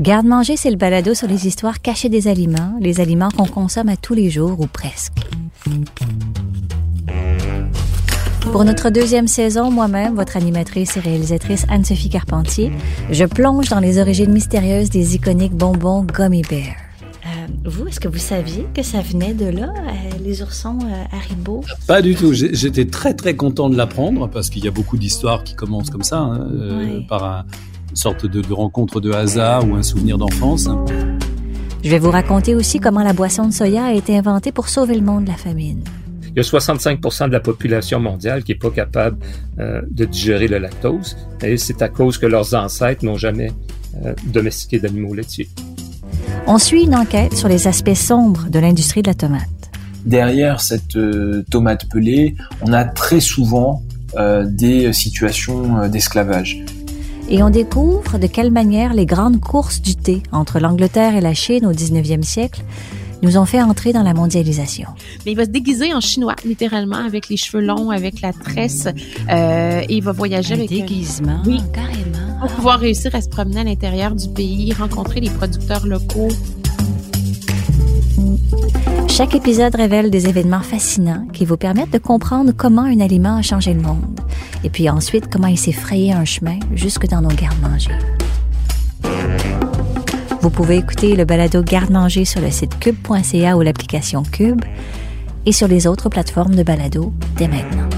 Garde-manger, c'est le balado sur les histoires cachées des aliments, les aliments qu'on consomme à tous les jours ou presque. Pour notre deuxième saison, moi-même, votre animatrice et réalisatrice Anne-Sophie Carpentier, je plonge dans les origines mystérieuses des iconiques bonbons Gummy Bear. Euh, vous, est-ce que vous saviez que ça venait de là, euh, les oursons euh, Haribo? Pas du tout. J'étais très très content de l'apprendre parce qu'il y a beaucoup d'histoires qui commencent comme ça, hein, euh, Oui. par un- une sorte de, de rencontre de hasard ou un souvenir d'enfance. Je vais vous raconter aussi comment la boisson de soya a été inventée pour sauver le monde de la famine. Il y a 65 de la population mondiale qui n'est pas capable euh, de digérer le lactose. Et c'est à cause que leurs ancêtres n'ont jamais euh, domestiqué d'animaux laitiers. On suit une enquête sur les aspects sombres de l'industrie de la tomate. derrière cette euh, tomate pelée, on a très souvent euh, des situations euh, d'esclavage. Et on découvre de quelle manière les grandes courses du thé entre l'Angleterre et la Chine au 19e siècle nous ont fait entrer dans la mondialisation. Mais il va se déguiser en chinois, littéralement, avec les cheveux longs, avec la tresse, euh, et il va voyager avec un- déguisement, Oui. carrément. pour pouvoir réussir à se promener à l'intérieur du pays, rencontrer les producteurs locaux. Chaque épisode révèle des événements fascinants qui vous permettent de comprendre comment un aliment a changé le monde, et puis ensuite comment il s'est frayé un chemin jusque dans nos gardes-manger. Vous pouvez écouter le balado Garde-manger sur le site cube.ca ou l'application Cube et sur les autres plateformes de balado dès maintenant.